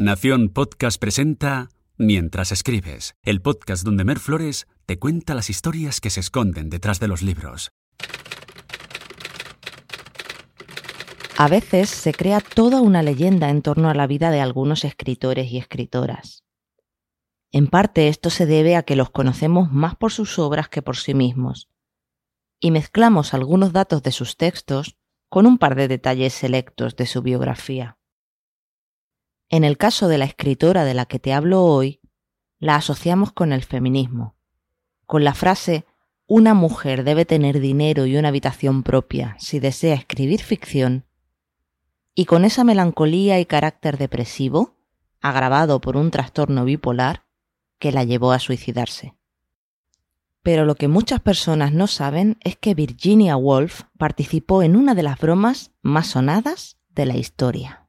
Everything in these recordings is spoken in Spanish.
Nación Podcast presenta Mientras escribes, el podcast donde Mer Flores te cuenta las historias que se esconden detrás de los libros. A veces se crea toda una leyenda en torno a la vida de algunos escritores y escritoras. En parte esto se debe a que los conocemos más por sus obras que por sí mismos, y mezclamos algunos datos de sus textos con un par de detalles selectos de su biografía. En el caso de la escritora de la que te hablo hoy, la asociamos con el feminismo, con la frase una mujer debe tener dinero y una habitación propia si desea escribir ficción, y con esa melancolía y carácter depresivo, agravado por un trastorno bipolar, que la llevó a suicidarse. Pero lo que muchas personas no saben es que Virginia Woolf participó en una de las bromas más sonadas de la historia.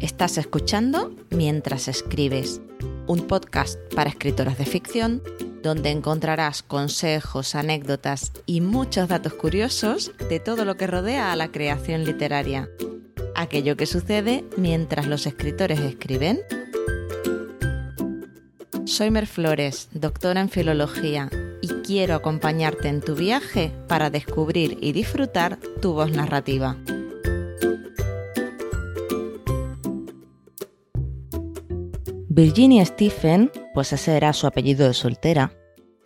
Estás escuchando Mientras escribes, un podcast para escritoras de ficción donde encontrarás consejos, anécdotas y muchos datos curiosos de todo lo que rodea a la creación literaria. Aquello que sucede mientras los escritores escriben. Soy Mer Flores, doctora en filología, y quiero acompañarte en tu viaje para descubrir y disfrutar tu voz narrativa. Virginia Stephen, pues ese era su apellido de soltera,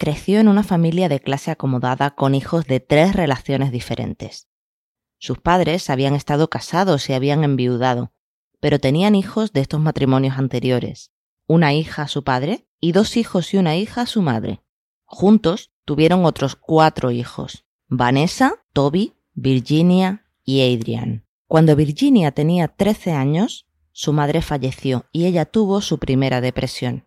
creció en una familia de clase acomodada con hijos de tres relaciones diferentes. Sus padres habían estado casados y habían enviudado, pero tenían hijos de estos matrimonios anteriores, una hija a su padre y dos hijos y una hija a su madre. Juntos tuvieron otros cuatro hijos, Vanessa, Toby, Virginia y Adrian. Cuando Virginia tenía 13 años, su madre falleció y ella tuvo su primera depresión.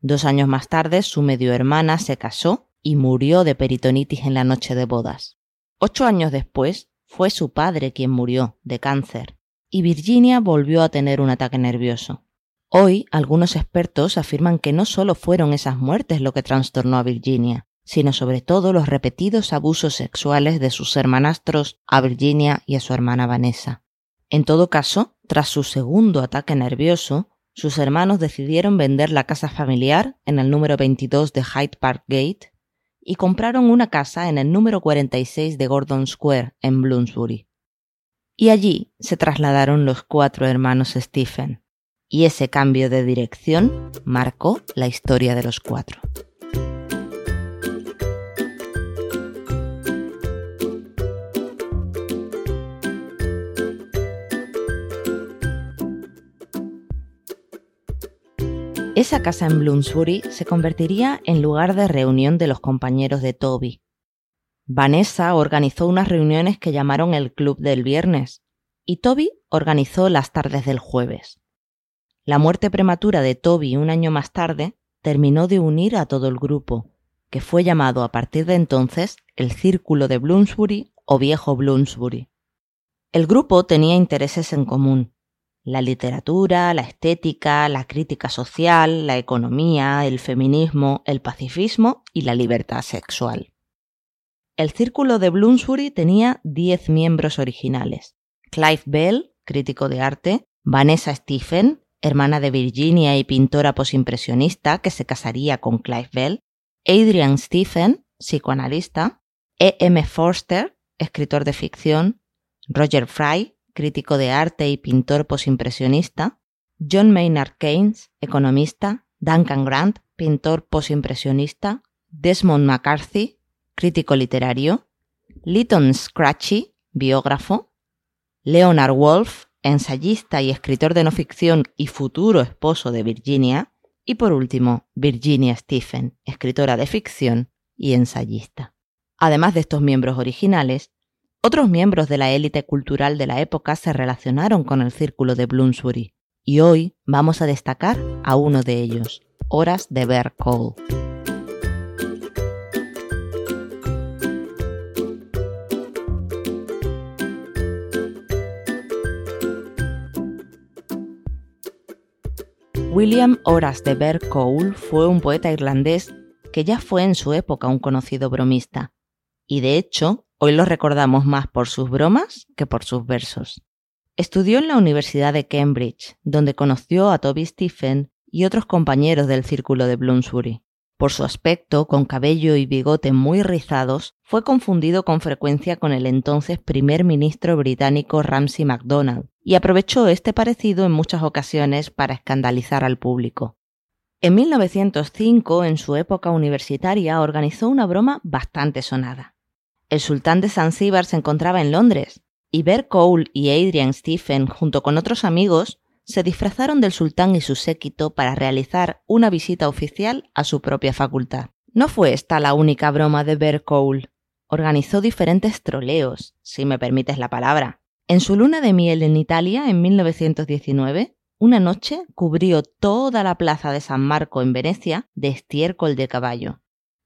Dos años más tarde, su medio hermana se casó y murió de peritonitis en la noche de bodas. Ocho años después, fue su padre quien murió de cáncer, y Virginia volvió a tener un ataque nervioso. Hoy, algunos expertos afirman que no solo fueron esas muertes lo que trastornó a Virginia, sino sobre todo los repetidos abusos sexuales de sus hermanastros a Virginia y a su hermana Vanessa. En todo caso, tras su segundo ataque nervioso, sus hermanos decidieron vender la casa familiar en el número 22 de Hyde Park Gate y compraron una casa en el número 46 de Gordon Square en Bloomsbury. Y allí se trasladaron los cuatro hermanos Stephen, y ese cambio de dirección marcó la historia de los cuatro. Esa casa en Bloomsbury se convertiría en lugar de reunión de los compañeros de Toby. Vanessa organizó unas reuniones que llamaron el Club del Viernes y Toby organizó las tardes del jueves. La muerte prematura de Toby un año más tarde terminó de unir a todo el grupo, que fue llamado a partir de entonces el Círculo de Bloomsbury o Viejo Bloomsbury. El grupo tenía intereses en común, la literatura, la estética, la crítica social, la economía, el feminismo, el pacifismo y la libertad sexual. El círculo de Bloomsbury tenía 10 miembros originales. Clive Bell, crítico de arte, Vanessa Stephen, hermana de Virginia y pintora posimpresionista que se casaría con Clive Bell, Adrian Stephen, psicoanalista, E. M. Forster, escritor de ficción, Roger Fry, crítico de arte y pintor posimpresionista, John Maynard Keynes, economista, Duncan Grant, pintor posimpresionista, Desmond McCarthy, crítico literario, Lytton Scratchy, biógrafo, Leonard Wolf, ensayista y escritor de no ficción y futuro esposo de Virginia, y por último, Virginia Stephen, escritora de ficción y ensayista. Además de estos miembros originales, otros miembros de la élite cultural de la época se relacionaron con el círculo de Bloomsbury, y hoy vamos a destacar a uno de ellos, Horas de Bear Cole. William Horace de Bear Cole fue un poeta irlandés que ya fue en su época un conocido bromista, y de hecho Hoy lo recordamos más por sus bromas que por sus versos. Estudió en la Universidad de Cambridge, donde conoció a Toby Stephen y otros compañeros del círculo de Bloomsbury. Por su aspecto, con cabello y bigote muy rizados, fue confundido con frecuencia con el entonces primer ministro británico Ramsay MacDonald, y aprovechó este parecido en muchas ocasiones para escandalizar al público. En 1905, en su época universitaria, organizó una broma bastante sonada. El sultán de Zanzíbar se encontraba en Londres, y Bert Cole y Adrian Stephen, junto con otros amigos, se disfrazaron del sultán y su séquito para realizar una visita oficial a su propia facultad. No fue esta la única broma de Bert Cole. Organizó diferentes troleos, si me permites la palabra. En su luna de miel en Italia, en 1919, una noche cubrió toda la plaza de San Marco en Venecia de estiércol de caballo.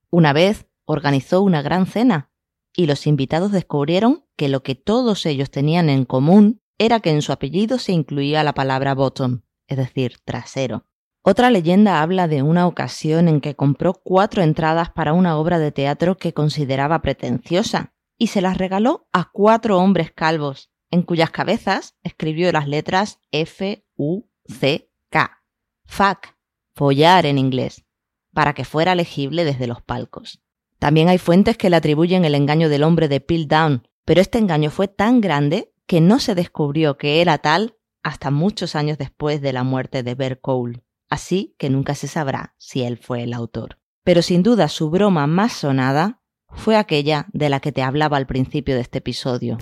Una vez organizó una gran cena y los invitados descubrieron que lo que todos ellos tenían en común era que en su apellido se incluía la palabra bottom, es decir, trasero. Otra leyenda habla de una ocasión en que compró cuatro entradas para una obra de teatro que consideraba pretenciosa y se las regaló a cuatro hombres calvos, en cuyas cabezas escribió las letras F, U, C, K. Fuck, follar en inglés, para que fuera legible desde los palcos. También hay fuentes que le atribuyen el engaño del hombre de Piltdown, pero este engaño fue tan grande que no se descubrió que era tal hasta muchos años después de la muerte de Bert Cole, así que nunca se sabrá si él fue el autor. Pero sin duda su broma más sonada fue aquella de la que te hablaba al principio de este episodio,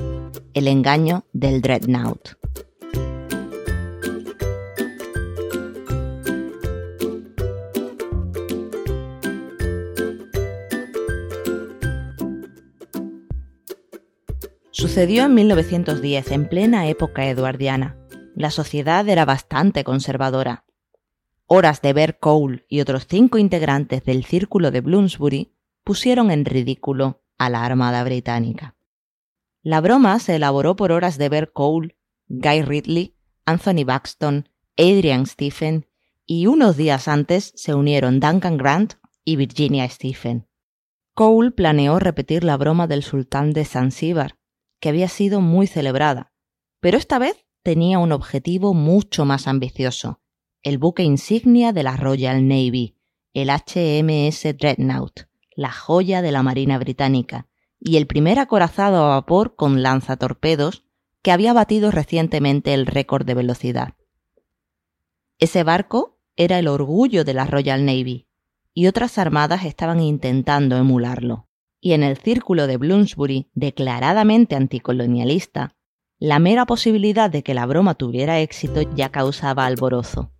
el engaño del Dreadnought. Sucedió en 1910, en plena época eduardiana. La sociedad era bastante conservadora. Horas de ver Cole y otros cinco integrantes del círculo de Bloomsbury pusieron en ridículo a la Armada Británica. La broma se elaboró por horas de ver Cole, Guy Ridley, Anthony Buxton, Adrian Stephen y unos días antes se unieron Duncan Grant y Virginia Stephen. Cole planeó repetir la broma del sultán de Zanzíbar, que había sido muy celebrada, pero esta vez tenía un objetivo mucho más ambicioso, el buque insignia de la Royal Navy, el HMS Dreadnought, la joya de la Marina Británica, y el primer acorazado a vapor con lanzatorpedos que había batido recientemente el récord de velocidad. Ese barco era el orgullo de la Royal Navy, y otras armadas estaban intentando emularlo y en el círculo de Bloomsbury, declaradamente anticolonialista, la mera posibilidad de que la broma tuviera éxito ya causaba alborozo.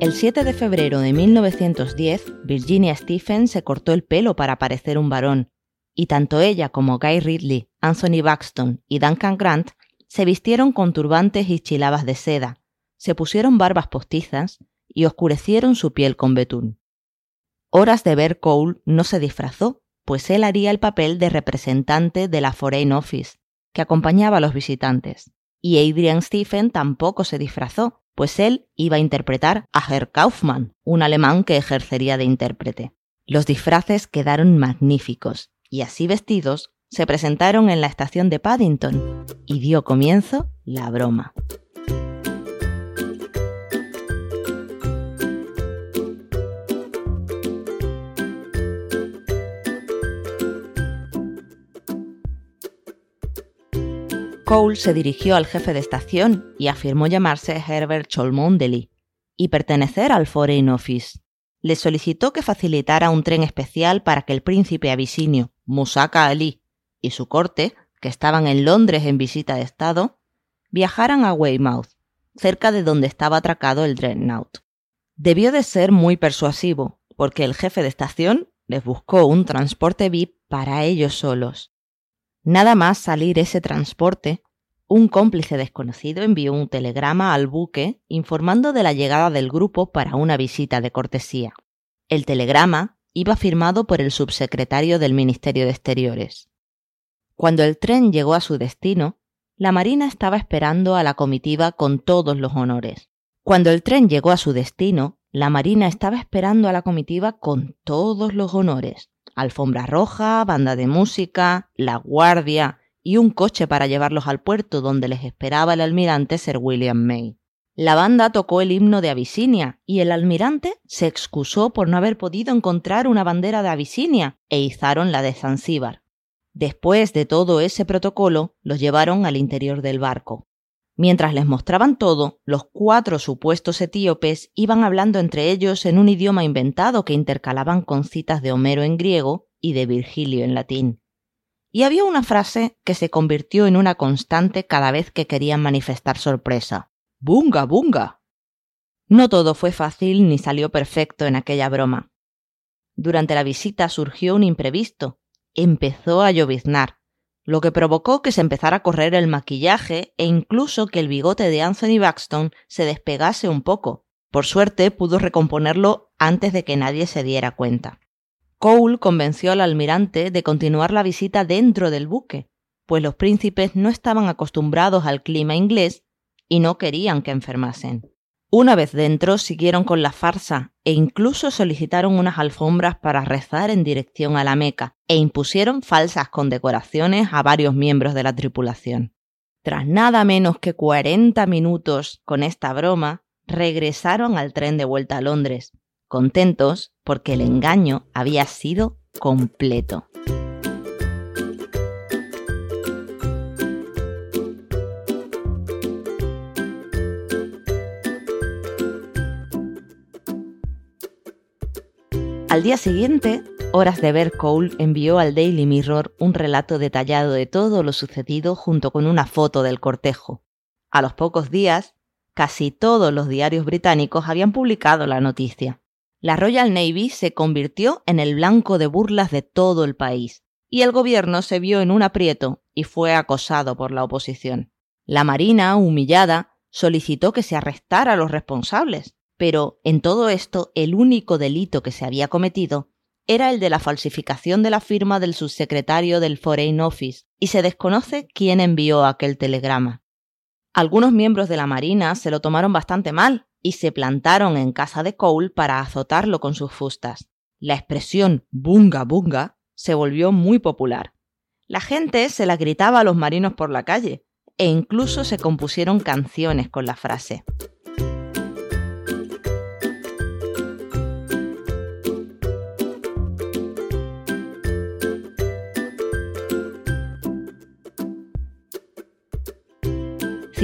El 7 de febrero de 1910, Virginia Stephen se cortó el pelo para parecer un varón y tanto ella como Guy Ridley, Anthony Buxton y Duncan Grant se vistieron con turbantes y chilabas de seda, se pusieron barbas postizas y oscurecieron su piel con betún. Horas de ver Cole no se disfrazó, pues él haría el papel de representante de la Foreign Office, que acompañaba a los visitantes. Y Adrian Stephen tampoco se disfrazó, pues él iba a interpretar a Herr Kaufmann, un alemán que ejercería de intérprete. Los disfraces quedaron magníficos, y así vestidos se presentaron en la estación de Paddington y dio comienzo la broma. Cole se dirigió al jefe de estación y afirmó llamarse Herbert Cholmondeley y pertenecer al Foreign Office. Le solicitó que facilitara un tren especial para que el príncipe abisinio Musaka Ali y su corte, que estaban en Londres en visita de Estado, viajaran a Weymouth, cerca de donde estaba atracado el Dreadnought. Debió de ser muy persuasivo, porque el jefe de estación les buscó un transporte VIP para ellos solos. Nada más salir ese transporte, un cómplice desconocido envió un telegrama al buque informando de la llegada del grupo para una visita de cortesía. El telegrama iba firmado por el subsecretario del Ministerio de Exteriores. Cuando el tren llegó a su destino, la Marina estaba esperando a la comitiva con todos los honores. Cuando el tren llegó a su destino, la Marina estaba esperando a la comitiva con todos los honores. Alfombra roja, banda de música, la guardia y un coche para llevarlos al puerto donde les esperaba el almirante Sir William May. La banda tocó el himno de Abisinia y el almirante se excusó por no haber podido encontrar una bandera de Abisinia e izaron la de Zanzíbar. Después de todo ese protocolo, los llevaron al interior del barco. Mientras les mostraban todo, los cuatro supuestos etíopes iban hablando entre ellos en un idioma inventado que intercalaban con citas de Homero en griego y de Virgilio en latín. Y había una frase que se convirtió en una constante cada vez que querían manifestar sorpresa. ¡Bunga, bunga! No todo fue fácil ni salió perfecto en aquella broma. Durante la visita surgió un imprevisto. Empezó a lloviznar, lo que provocó que se empezara a correr el maquillaje e incluso que el bigote de Anthony Baxton se despegase un poco. Por suerte pudo recomponerlo antes de que nadie se diera cuenta. Cole convenció al almirante de continuar la visita dentro del buque, pues los príncipes no estaban acostumbrados al clima inglés y no querían que enfermasen. Una vez dentro siguieron con la farsa e incluso solicitaron unas alfombras para rezar en dirección a la Meca e impusieron falsas condecoraciones a varios miembros de la tripulación. Tras nada menos que 40 minutos con esta broma, regresaron al tren de vuelta a Londres, contentos porque el engaño había sido completo. Al día siguiente, Horas de ver Cole envió al Daily Mirror un relato detallado de todo lo sucedido junto con una foto del cortejo. A los pocos días, casi todos los diarios británicos habían publicado la noticia. La Royal Navy se convirtió en el blanco de burlas de todo el país, y el gobierno se vio en un aprieto y fue acosado por la oposición. La Marina, humillada, solicitó que se arrestara a los responsables, pero en todo esto el único delito que se había cometido era el de la falsificación de la firma del subsecretario del Foreign Office, y se desconoce quién envió aquel telegrama. Algunos miembros de la Marina se lo tomaron bastante mal y se plantaron en casa de Cole para azotarlo con sus fustas. La expresión bunga bunga se volvió muy popular. La gente se la gritaba a los marinos por la calle e incluso se compusieron canciones con la frase.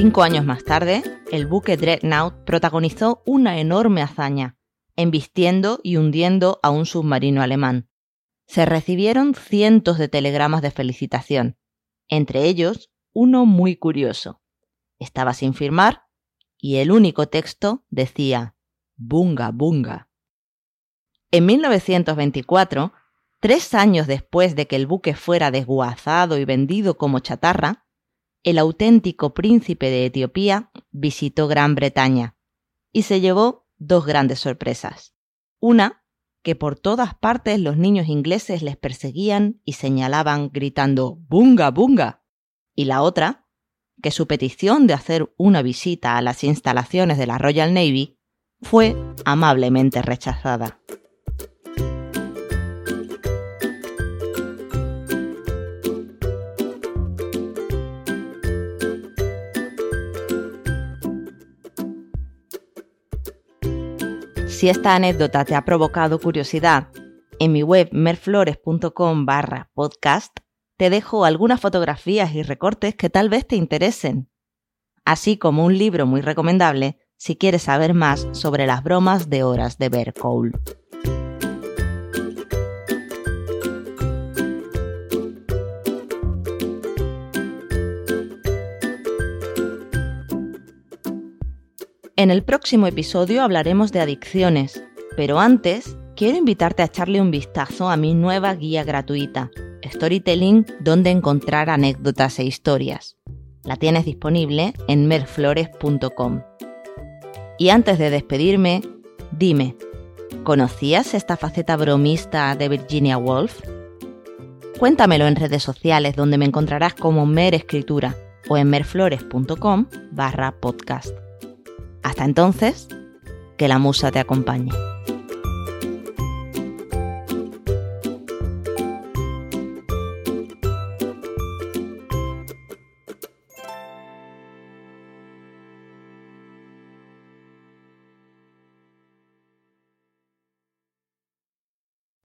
Cinco años más tarde, el buque Dreadnought protagonizó una enorme hazaña, embistiendo y hundiendo a un submarino alemán. Se recibieron cientos de telegramas de felicitación, entre ellos uno muy curioso. Estaba sin firmar y el único texto decía Bunga Bunga. En 1924, tres años después de que el buque fuera desguazado y vendido como chatarra, el auténtico príncipe de Etiopía visitó Gran Bretaña y se llevó dos grandes sorpresas. Una, que por todas partes los niños ingleses les perseguían y señalaban gritando ¡Bunga, bunga! Y la otra, que su petición de hacer una visita a las instalaciones de la Royal Navy fue amablemente rechazada. Si esta anécdota te ha provocado curiosidad, en mi web merflores.com barra podcast te dejo algunas fotografías y recortes que tal vez te interesen, así como un libro muy recomendable si quieres saber más sobre las bromas de horas de Bear Cole. En el próximo episodio hablaremos de adicciones, pero antes quiero invitarte a echarle un vistazo a mi nueva guía gratuita, Storytelling, donde encontrar anécdotas e historias. La tienes disponible en merflores.com. Y antes de despedirme, dime, ¿conocías esta faceta bromista de Virginia Woolf? Cuéntamelo en redes sociales donde me encontrarás como Mer Escritura o en merflores.com barra podcast. Hasta entonces, que la musa te acompañe.